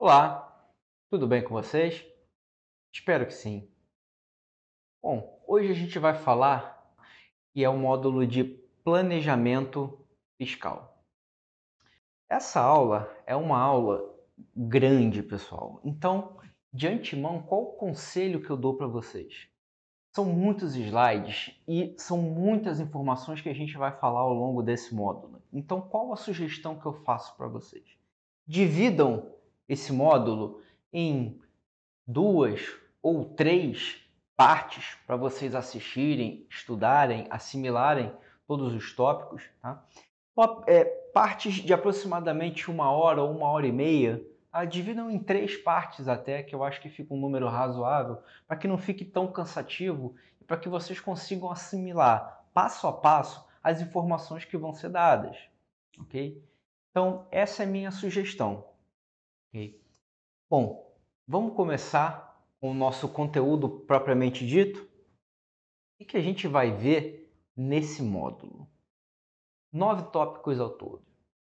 Olá, tudo bem com vocês? Espero que sim. Bom, hoje a gente vai falar que é o módulo de planejamento fiscal. Essa aula é uma aula grande, pessoal. Então, de antemão, qual o conselho que eu dou para vocês? São muitos slides e são muitas informações que a gente vai falar ao longo desse módulo. Então, qual a sugestão que eu faço para vocês? Dividam esse módulo em duas ou três partes para vocês assistirem, estudarem, assimilarem todos os tópicos. Tá? É, partes de aproximadamente uma hora ou uma hora e meia. Tá? Dividam em três partes até, que eu acho que fica um número razoável, para que não fique tão cansativo e para que vocês consigam assimilar passo a passo as informações que vão ser dadas. Ok? Então, essa é a minha sugestão. Ok? Bom, vamos começar com o nosso conteúdo propriamente dito. O que a gente vai ver nesse módulo? Nove tópicos ao todo.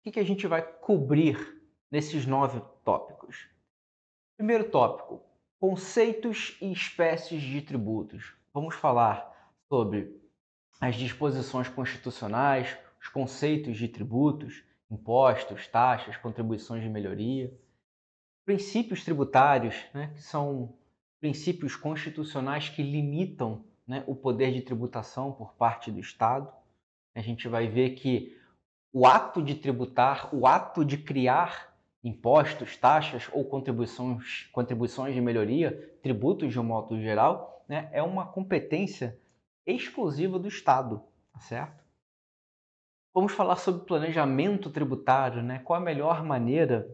O que a gente vai cobrir nesses nove tópicos? Primeiro tópico: conceitos e espécies de tributos. Vamos falar sobre as disposições constitucionais, os conceitos de tributos, impostos, taxas, contribuições de melhoria princípios tributários, né, que são princípios constitucionais que limitam né, o poder de tributação por parte do Estado. A gente vai ver que o ato de tributar, o ato de criar impostos, taxas ou contribuições, contribuições de melhoria, tributos de um modo geral, né, é uma competência exclusiva do Estado, tá certo? Vamos falar sobre planejamento tributário, né? Qual a melhor maneira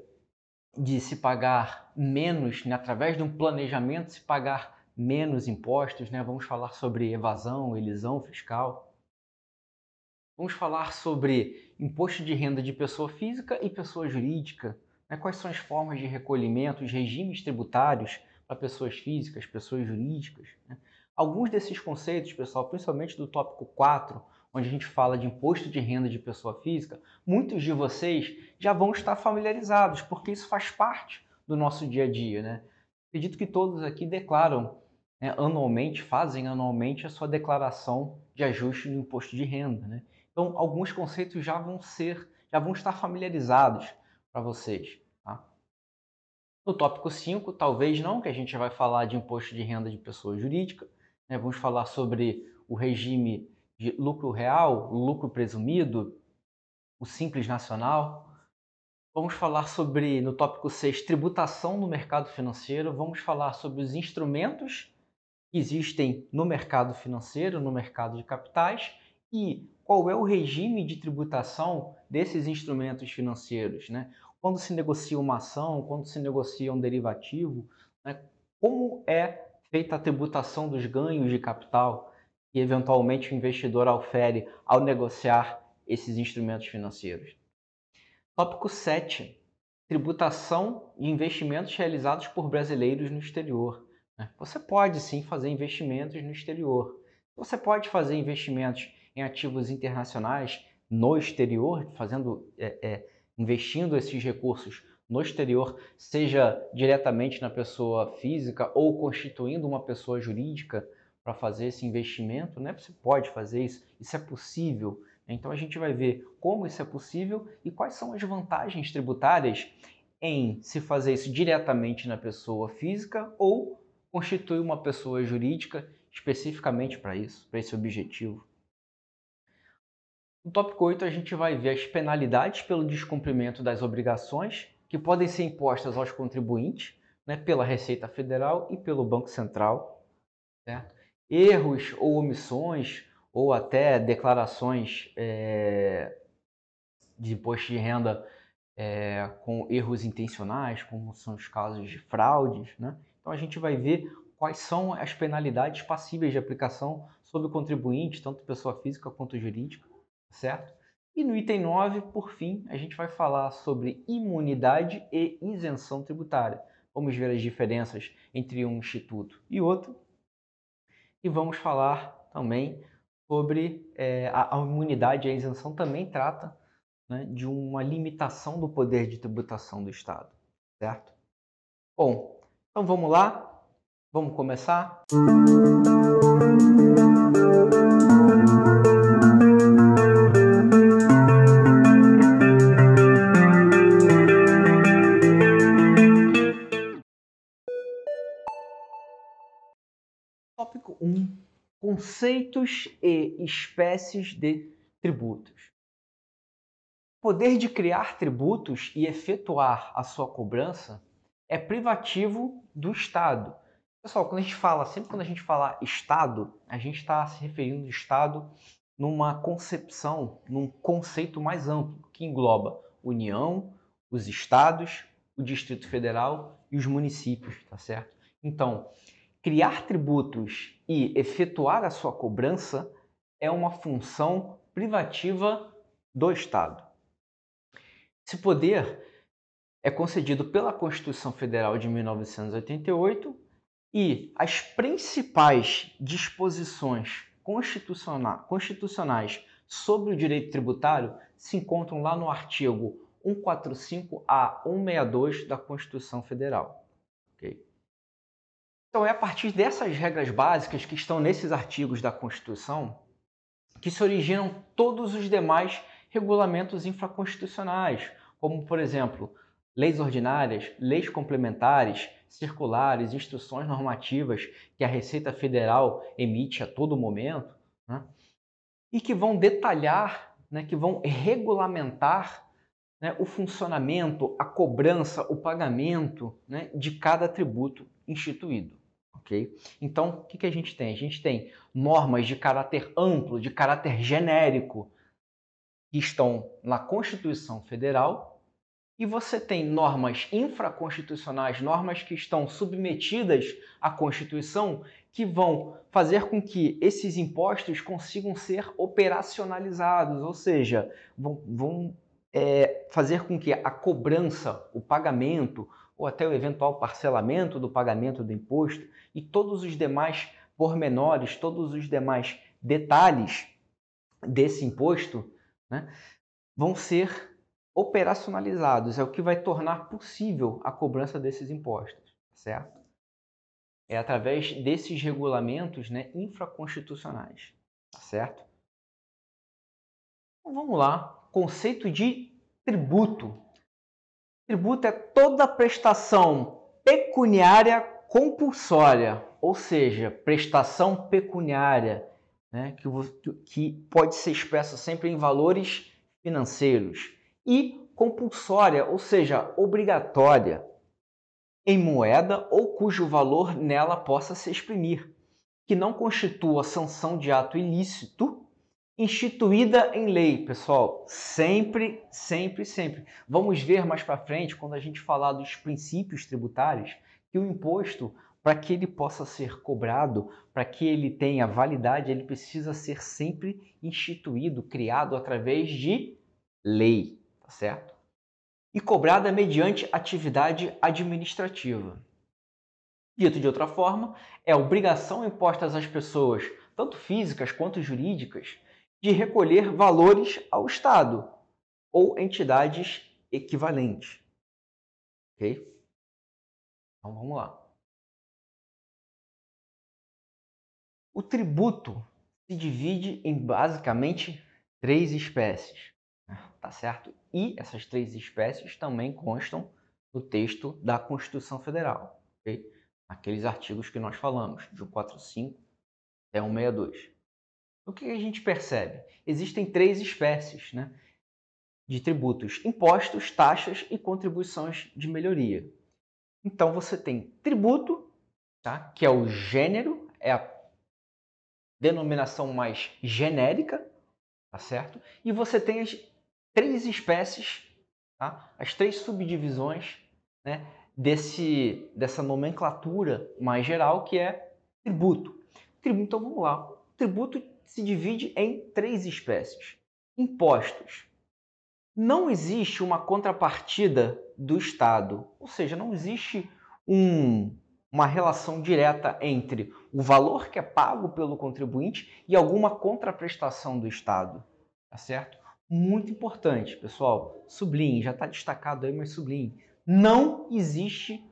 de se pagar menos, né, através de um planejamento, se pagar menos impostos. Né? Vamos falar sobre evasão, elisão fiscal. Vamos falar sobre imposto de renda de pessoa física e pessoa jurídica. Né? Quais são as formas de recolhimento, os regimes tributários para pessoas físicas, pessoas jurídicas. Né? Alguns desses conceitos, pessoal, principalmente do tópico 4, onde a gente fala de imposto de renda de pessoa física, muitos de vocês já vão estar familiarizados, porque isso faz parte do nosso dia a dia. Né? Acredito que todos aqui declaram né, anualmente, fazem anualmente a sua declaração de ajuste no imposto de renda. Né? Então, alguns conceitos já vão ser, já vão estar familiarizados para vocês. Tá? No tópico 5, talvez não, que a gente vai falar de imposto de renda de pessoa jurídica. Né? Vamos falar sobre o regime de lucro real, lucro presumido, o simples nacional. Vamos falar sobre, no tópico 6, tributação no mercado financeiro. Vamos falar sobre os instrumentos que existem no mercado financeiro, no mercado de capitais e qual é o regime de tributação desses instrumentos financeiros. Né? Quando se negocia uma ação, quando se negocia um derivativo, né? como é feita a tributação dos ganhos de capital que eventualmente o investidor aufere ao negociar esses instrumentos financeiros. Tópico 7. Tributação de investimentos realizados por brasileiros no exterior. Né? Você pode sim fazer investimentos no exterior. Você pode fazer investimentos em ativos internacionais no exterior, fazendo, é, é, investindo esses recursos no exterior, seja diretamente na pessoa física ou constituindo uma pessoa jurídica para fazer esse investimento, né? Você pode fazer isso, isso é possível. Então a gente vai ver como isso é possível e quais são as vantagens tributárias em se fazer isso diretamente na pessoa física ou constituir uma pessoa jurídica especificamente para isso, para esse objetivo. No tópico 8 a gente vai ver as penalidades pelo descumprimento das obrigações que podem ser impostas aos contribuintes, né, pela Receita Federal e pelo Banco Central, certo? Erros ou omissões ou até declarações é, de imposto de renda é, com erros intencionais, como são os casos de fraudes. Né? Então a gente vai ver quais são as penalidades passíveis de aplicação sobre o contribuinte, tanto pessoa física quanto jurídica, certo? E no item 9, por fim, a gente vai falar sobre imunidade e isenção tributária. Vamos ver as diferenças entre um instituto e outro e vamos falar também sobre é, a, a, imunidade e a isenção também trata né, de uma limitação do poder de tributação do Estado, certo? Bom, então vamos lá? Vamos começar? Tópico Conceitos e espécies de tributos. O poder de criar tributos e efetuar a sua cobrança é privativo do Estado. Pessoal, quando a gente fala, sempre quando a gente fala Estado, a gente está se referindo ao Estado numa concepção, num conceito mais amplo, que engloba União, os estados, o Distrito Federal e os municípios, tá certo? Então, criar tributos e efetuar a sua cobrança é uma função privativa do Estado. Esse poder é concedido pela Constituição Federal de 1988 e as principais disposições constitucionais sobre o direito tributário se encontram lá no artigo 145 a 162 da Constituição Federal. Okay? Então é a partir dessas regras básicas que estão nesses artigos da Constituição que se originam todos os demais regulamentos infraconstitucionais, como por exemplo leis ordinárias, leis complementares, circulares, instruções normativas que a Receita Federal emite a todo momento, né? e que vão detalhar, né, que vão regulamentar né, o funcionamento, a cobrança, o pagamento né, de cada tributo instituído. Okay? Então, o que, que a gente tem? A gente tem normas de caráter amplo, de caráter genérico, que estão na Constituição Federal e você tem normas infraconstitucionais, normas que estão submetidas à Constituição, que vão fazer com que esses impostos consigam ser operacionalizados, ou seja, vão, vão é, fazer com que a cobrança, o pagamento, ou até o eventual parcelamento do pagamento do imposto e todos os demais pormenores, todos os demais detalhes desse imposto né, vão ser operacionalizados, é o que vai tornar possível a cobrança desses impostos, certo? É através desses regulamentos né, infraconstitucionais, tá certo? Então, vamos lá, conceito de tributo. Tributo é toda prestação pecuniária compulsória, ou seja, prestação pecuniária, né, que, que pode ser expressa sempre em valores financeiros e compulsória, ou seja, obrigatória, em moeda ou cujo valor nela possa se exprimir, que não constitua sanção de ato ilícito instituída em lei, pessoal. Sempre, sempre, sempre. Vamos ver mais para frente, quando a gente falar dos princípios tributários, que o imposto, para que ele possa ser cobrado, para que ele tenha validade, ele precisa ser sempre instituído, criado através de lei tá certo? E cobrada mediante atividade administrativa. Dito de outra forma, é obrigação imposta às pessoas, tanto físicas quanto jurídicas, de recolher valores ao Estado ou entidades equivalentes. Ok? Então vamos lá. O tributo se divide em basicamente três espécies tá certo? E essas três espécies também constam no texto da Constituição Federal? Aqueles artigos que nós falamos, de 145 até 162. O que a gente percebe? Existem três espécies né, de tributos: impostos, taxas e contribuições de melhoria. Então você tem tributo, tá, que é o gênero, é a denominação mais genérica, tá certo? E você tem as três espécies, tá? as três subdivisões né, desse, dessa nomenclatura mais geral que é tributo. Tributo, então vamos lá. Tributo se divide em três espécies. Impostos. Não existe uma contrapartida do Estado, ou seja, não existe um, uma relação direta entre o valor que é pago pelo contribuinte e alguma contraprestação do Estado, tá certo? muito importante, pessoal. Sublinhe, já está destacado aí, mas sublinhe. Não existe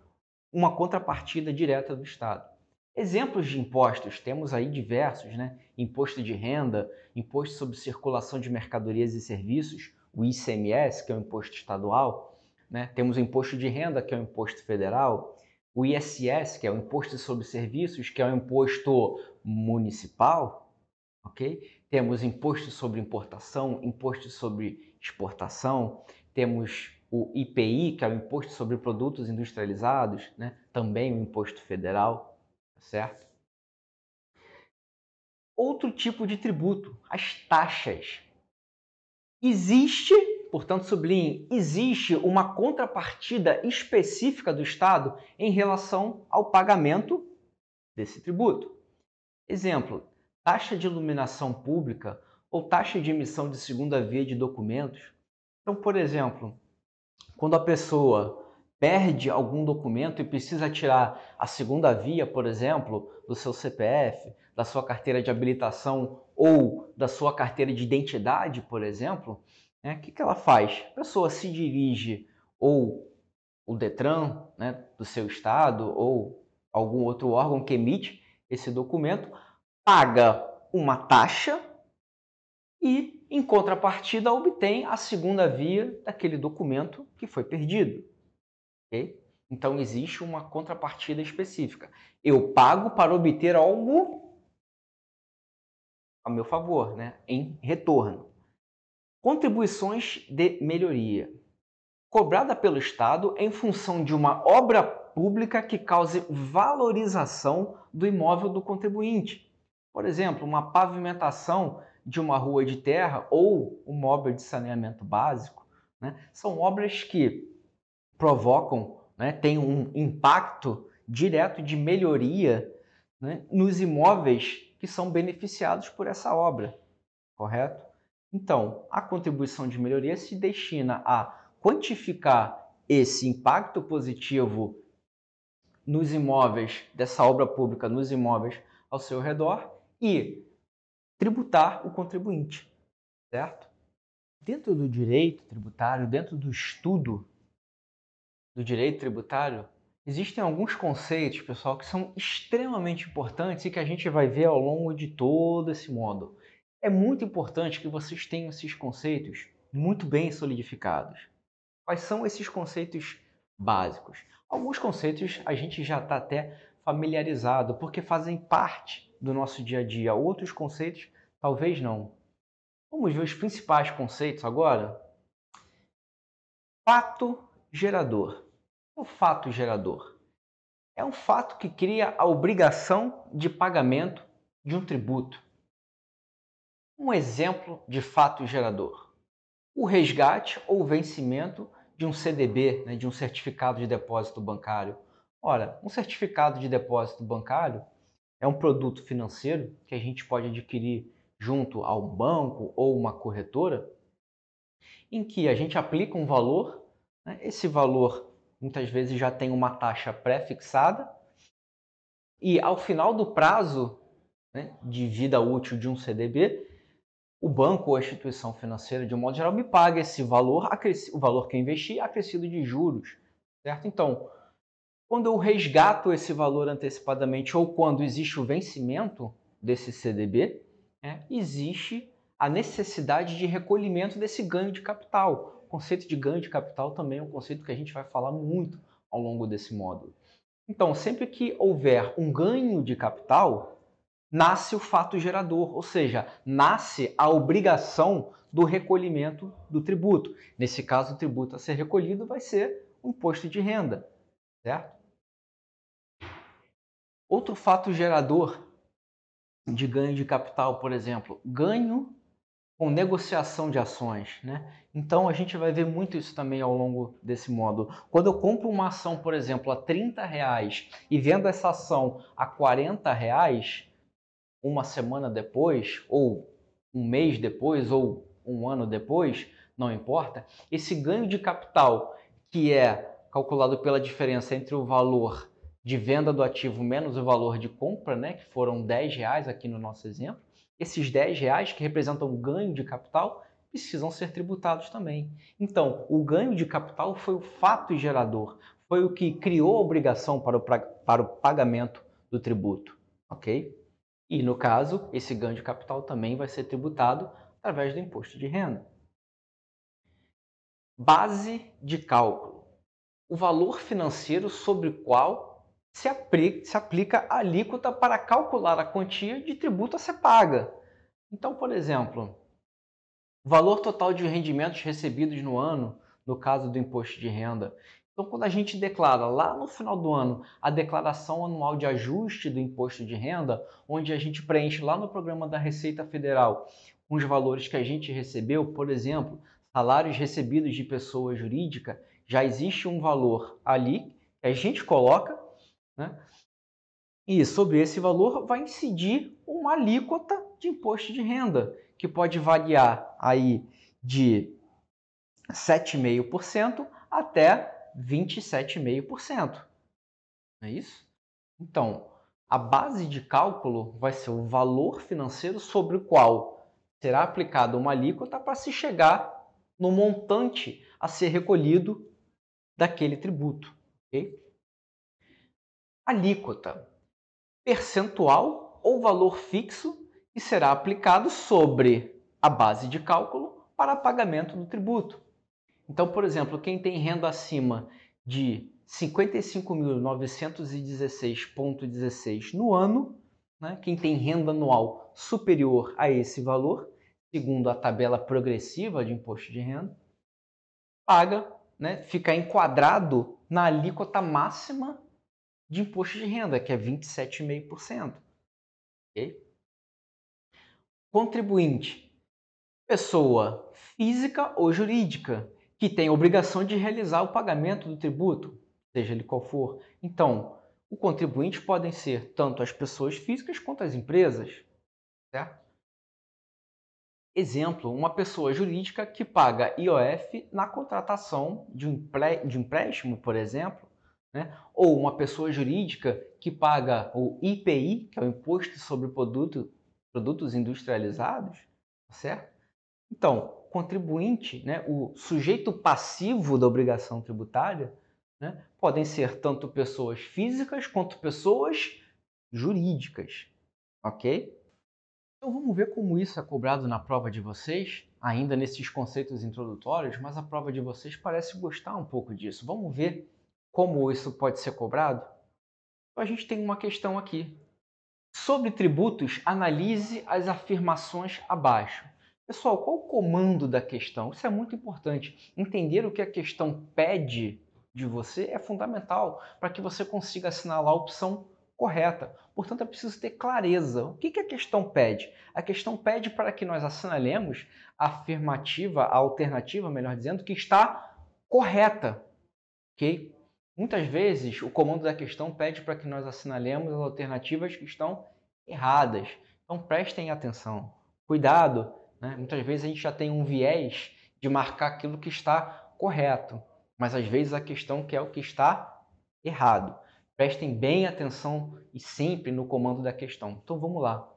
uma contrapartida direta do Estado. Exemplos de impostos, temos aí diversos, né? Imposto de renda, imposto sobre circulação de mercadorias e serviços, o ICMS, que é o imposto estadual, né? Temos o imposto de renda, que é o imposto federal, o ISS, que é o imposto sobre serviços, que é o imposto municipal, ok? Temos imposto sobre importação, imposto sobre exportação, temos o IPI, que é o imposto sobre produtos industrializados, né? Também o imposto federal, certo? Outro tipo de tributo, as taxas. Existe portanto, sublinhe, existe uma contrapartida específica do Estado em relação ao pagamento desse tributo. Exemplo, taxa de iluminação pública ou taxa de emissão de segunda via de documentos. Então, por exemplo, quando a pessoa perde algum documento e precisa tirar a segunda via, por exemplo, do seu CPF, da sua carteira de habilitação ou da sua carteira de identidade, por exemplo, né? O que, que ela faz? A pessoa se dirige ou o Detran né, do seu estado ou algum outro órgão que emite esse documento, paga uma taxa e, em contrapartida, obtém a segunda via daquele documento que foi perdido. Okay? Então, existe uma contrapartida específica. Eu pago para obter algo a meu favor, né? em retorno. Contribuições de melhoria. Cobrada pelo Estado em função de uma obra pública que cause valorização do imóvel do contribuinte. Por exemplo, uma pavimentação de uma rua de terra ou uma obra de saneamento básico. Né? São obras que provocam, né, têm um impacto direto de melhoria né, nos imóveis que são beneficiados por essa obra, correto? Então, a contribuição de melhoria se destina a quantificar esse impacto positivo nos imóveis, dessa obra pública nos imóveis ao seu redor e tributar o contribuinte, certo? Dentro do direito tributário, dentro do estudo do direito tributário, existem alguns conceitos, pessoal, que são extremamente importantes e que a gente vai ver ao longo de todo esse módulo. É muito importante que vocês tenham esses conceitos muito bem solidificados. Quais são esses conceitos básicos? Alguns conceitos a gente já está até familiarizado, porque fazem parte do nosso dia a dia. Outros conceitos, talvez não. Vamos ver os principais conceitos agora? Fato gerador. O fato gerador é um fato que cria a obrigação de pagamento de um tributo. Um exemplo de fato gerador: o resgate ou vencimento de um CDB, né, de um certificado de depósito bancário. Ora, um certificado de depósito bancário é um produto financeiro que a gente pode adquirir junto a um banco ou uma corretora, em que a gente aplica um valor, esse valor muitas vezes já tem uma taxa pré-fixada, e ao final do prazo né, de vida útil de um CDB, o banco ou a instituição financeira, de um modo geral, me paga esse valor, o valor que eu investi, acrescido de juros, certo? Então, quando eu resgato esse valor antecipadamente ou quando existe o vencimento desse CDB, né, existe a necessidade de recolhimento desse ganho de capital. Conceito de ganho de capital também é um conceito que a gente vai falar muito ao longo desse módulo. Então, sempre que houver um ganho de capital, nasce o fato gerador, ou seja, nasce a obrigação do recolhimento do tributo. Nesse caso, o tributo a ser recolhido vai ser o imposto de renda, certo? Outro fato gerador de ganho de capital, por exemplo, ganho com negociação de ações, né? Então a gente vai ver muito isso também ao longo desse módulo. Quando eu compro uma ação, por exemplo, a 30 reais e vendo essa ação a 40 reais, uma semana depois, ou um mês depois, ou um ano depois, não importa, esse ganho de capital que é calculado pela diferença entre o valor de venda do ativo menos o valor de compra, né, que foram 10 reais aqui no nosso exemplo, esses 10 reais que representam ganho de capital precisam ser tributados também. Então, o ganho de capital foi o fato gerador, foi o que criou a obrigação para o, para o pagamento do tributo, ok? E no caso, esse ganho de capital também vai ser tributado através do imposto de renda. Base de cálculo. O valor financeiro sobre o qual se aplica, se aplica a alíquota para calcular a quantia de tributo a ser paga. Então, por exemplo, valor total de rendimentos recebidos no ano, no caso do imposto de renda. Então, quando a gente declara lá no final do ano a declaração anual de ajuste do imposto de renda, onde a gente preenche lá no programa da Receita Federal os valores que a gente recebeu, por exemplo, salários recebidos de pessoa jurídica, já existe um valor ali que a gente coloca, né? E sobre esse valor vai incidir uma alíquota de imposto de renda, que pode variar aí de 7,5% até 27,5%. Não é isso? Então, a base de cálculo vai ser o valor financeiro sobre o qual será aplicada uma alíquota para se chegar no montante a ser recolhido daquele tributo. Okay? Alíquota. Percentual ou valor fixo que será aplicado sobre a base de cálculo para pagamento do tributo. Então, por exemplo, quem tem renda acima de 55.916,16 no ano, né, quem tem renda anual superior a esse valor, segundo a tabela progressiva de imposto de renda, paga, né, fica enquadrado na alíquota máxima de imposto de renda, que é 27,5%. Okay? Contribuinte, pessoa física ou jurídica, que tem obrigação de realizar o pagamento do tributo, seja ele qual for. Então, o contribuinte podem ser tanto as pessoas físicas quanto as empresas, certo? Exemplo, uma pessoa jurídica que paga IOF na contratação de um, empréstimo, por exemplo, né? ou uma pessoa jurídica que paga o IPI, que é o Imposto sobre Produto, Produtos Industrializados, tá certo? Então, contribuinte, né, o sujeito passivo da obrigação tributária, né, podem ser tanto pessoas físicas quanto pessoas jurídicas, ok? Então vamos ver como isso é cobrado na prova de vocês, ainda nesses conceitos introdutórios, mas a prova de vocês parece gostar um pouco disso. Vamos ver como isso pode ser cobrado? Então, a gente tem uma questão aqui. Sobre tributos, analise as afirmações abaixo. Pessoal, qual o comando da questão? Isso é muito importante. Entender o que a questão pede de você é fundamental para que você consiga assinalar a opção correta. Portanto, é preciso ter clareza. O que a questão pede? A questão pede para que nós assinalemos a afirmativa, a alternativa, melhor dizendo, que está correta. Ok? Muitas vezes, o comando da questão pede para que nós assinalemos as alternativas que estão erradas. Então, prestem atenção. Cuidado, né? muitas vezes a gente já tem um viés de marcar aquilo que está correto, mas às vezes a questão quer o que está errado. Prestem bem atenção e sempre no comando da questão. Então vamos lá.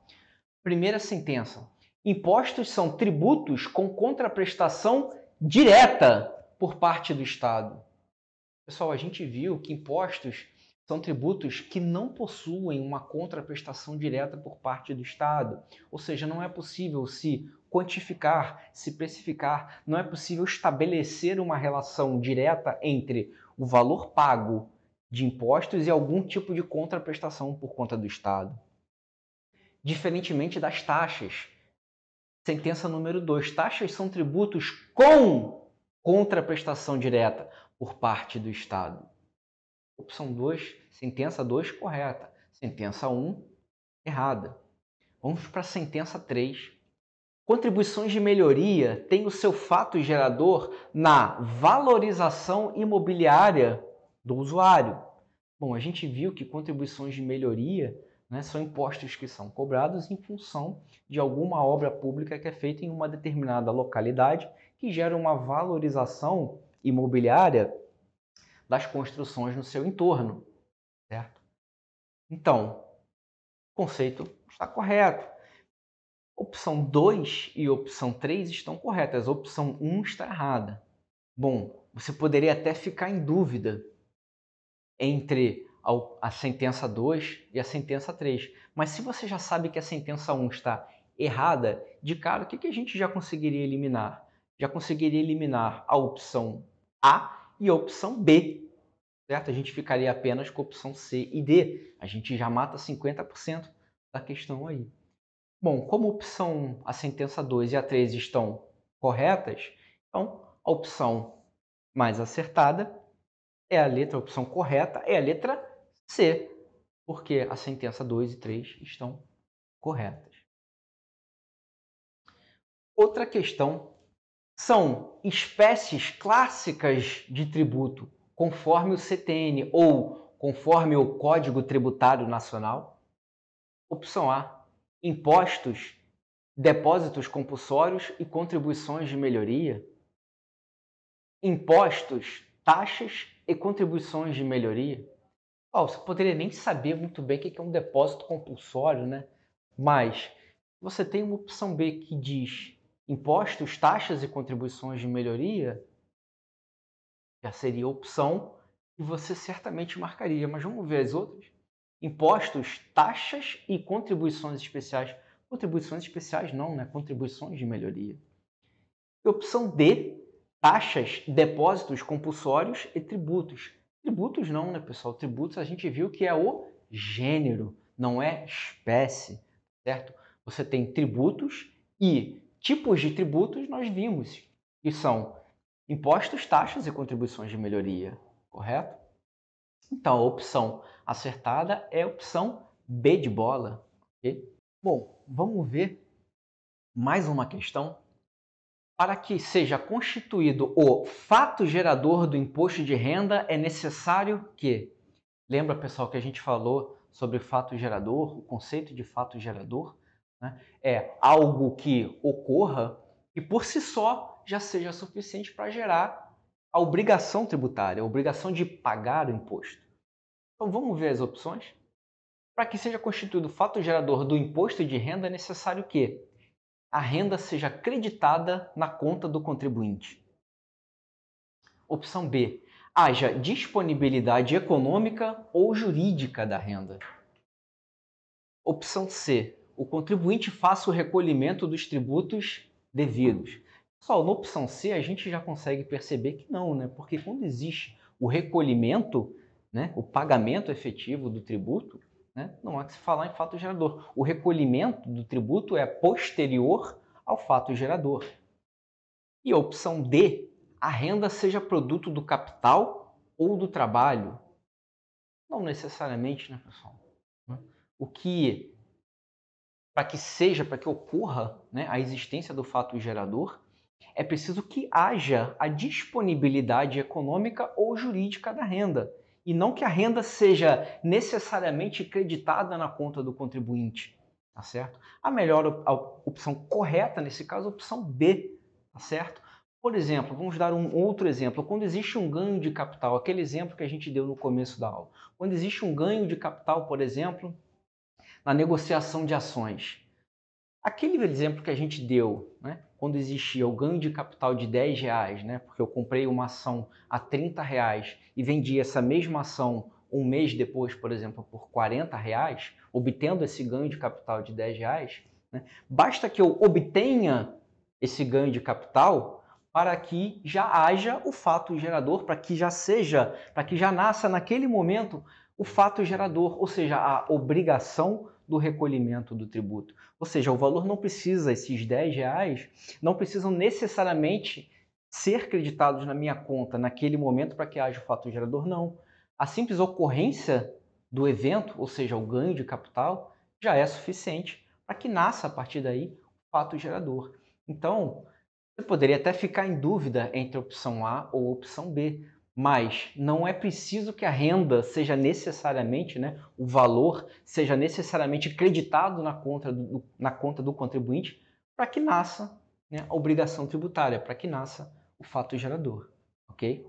Primeira sentença: Impostos são tributos com contraprestação direta por parte do Estado. Pessoal, a gente viu que impostos são tributos que não possuem uma contraprestação direta por parte do Estado. Ou seja, não é possível se quantificar, se precificar, não é possível estabelecer uma relação direta entre o valor pago de impostos e algum tipo de contraprestação por conta do Estado. Diferentemente das taxas. Sentença número 2. Taxas são tributos com contraprestação direta por parte do Estado. Opção 2, sentença 2, correta. Sentença 1, um, errada. Vamos para a sentença 3. Contribuições de melhoria têm o seu fato gerador na valorização imobiliária do usuário. Bom, a gente viu que contribuições de melhoria né, são impostos que são cobrados em função de alguma obra pública que é feita em uma determinada localidade que gera uma valorização imobiliária das construções no seu entorno, certo? Então, o conceito está correto. Opção 2 e opção 3 estão corretas, opção 1 está errada. Bom, você poderia até ficar em dúvida entre a, sentença 2 e a sentença 3. Mas se você já sabe que a sentença 1 está errada, de cara, o que, que a gente já conseguiria eliminar? Já conseguiria eliminar a opção A e a opção B, certo? A gente ficaria apenas com a opção C e D. A gente já mata 50% da questão aí. Bom, como a opção, a sentença 2 e a 3 estão corretas, então a opção mais acertada é a letra, a opção correta é a letra C, porque a sentença 2 e 3 estão corretas. Outra questão são espécies clássicas de tributo, conforme o CTN ou conforme o Código Tributário Nacional. Opção A: impostos, depósitos compulsórios e contribuições de melhoria. Impostos, taxas e contribuições de melhoria. Oh, você poderia nem saber muito bem o que é um depósito compulsório, né? Mas você tem uma opção B que diz impostos, taxas e contribuições de melhoria, já seria opção que você certamente marcaria. Mas vamos ver as outras. Impostos, taxas e contribuições especiais. Contribuições especiais não, né? Contribuições de melhoria. E opção D, taxas, depósitos compulsórios e tributos. Tributos não, né, pessoal? Tributos a gente viu que é o gênero, não é espécie, certo? Você tem tributos e tipos de tributos nós vimos, que são impostos, taxas e contribuições de melhoria, correto? Então, a opção acertada é a opção B de bola. Okay? Bom, vamos ver mais uma questão. Para que seja constituído o fato gerador do imposto de renda, é necessário que. Lembra, pessoal, que a gente falou sobre fato gerador, o conceito de fato gerador? Né? É algo que ocorra e por si só já seja suficiente para gerar a obrigação tributária, a obrigação de pagar o imposto. Então vamos ver as opções. Para que seja constituído o fato gerador do imposto de renda, é necessário que a renda seja creditada na conta do contribuinte. Opção B. Haja disponibilidade econômica ou jurídica da renda. Opção C o contribuinte faça o recolhimento dos tributos devidos. Pessoal, na opção C a gente já consegue perceber que não, né? Porque quando existe o recolhimento, né, o pagamento efetivo do tributo, né, não há que se falar em fato gerador. O recolhimento do tributo é posterior ao fato gerador. E a opção D, a renda seja produto do capital ou do trabalho. Não necessariamente, né, pessoal? O que para que seja, para que ocorra né, a existência do fato gerador, é preciso que haja a disponibilidade econômica ou jurídica da renda, e não que a renda seja necessariamente creditada na conta do contribuinte, tá certo? A melhor a opção correta nesse caso é a opção B, tá certo? Por exemplo, vamos dar um outro exemplo. Quando existe um ganho de capital, aquele exemplo que a gente deu no começo da aula. Quando existe um ganho de capital, por exemplo, na negociação de ações. Aquele exemplo que a gente deu, né, quando existia o ganho de capital de 10 reais, né, porque eu comprei uma ação a 30 reais e vendi essa mesma ação um mês depois, por exemplo, por 40 reais, obtendo esse ganho de capital de 10 reais, né, basta que eu obtenha esse ganho de capital para que já haja o fato gerador, para que já seja, para que já nasça naquele momento o fato gerador, ou seja, a obrigação do recolhimento do tributo. Ou seja, o valor não precisa, esses 10 reais, não precisam necessariamente ser creditados na minha conta naquele momento para que haja o fato gerador, não. A simples ocorrência do evento, ou seja, o ganho de capital, já é suficiente para que nasça a partir daí o fato gerador. Então, você poderia até ficar em dúvida entre a opção A ou a opção B, mas não é preciso que a renda seja necessariamente, né, o valor seja necessariamente creditado na conta do, na conta do contribuinte para que nasça né, a obrigação tributária, para que nasça o fato gerador, ok?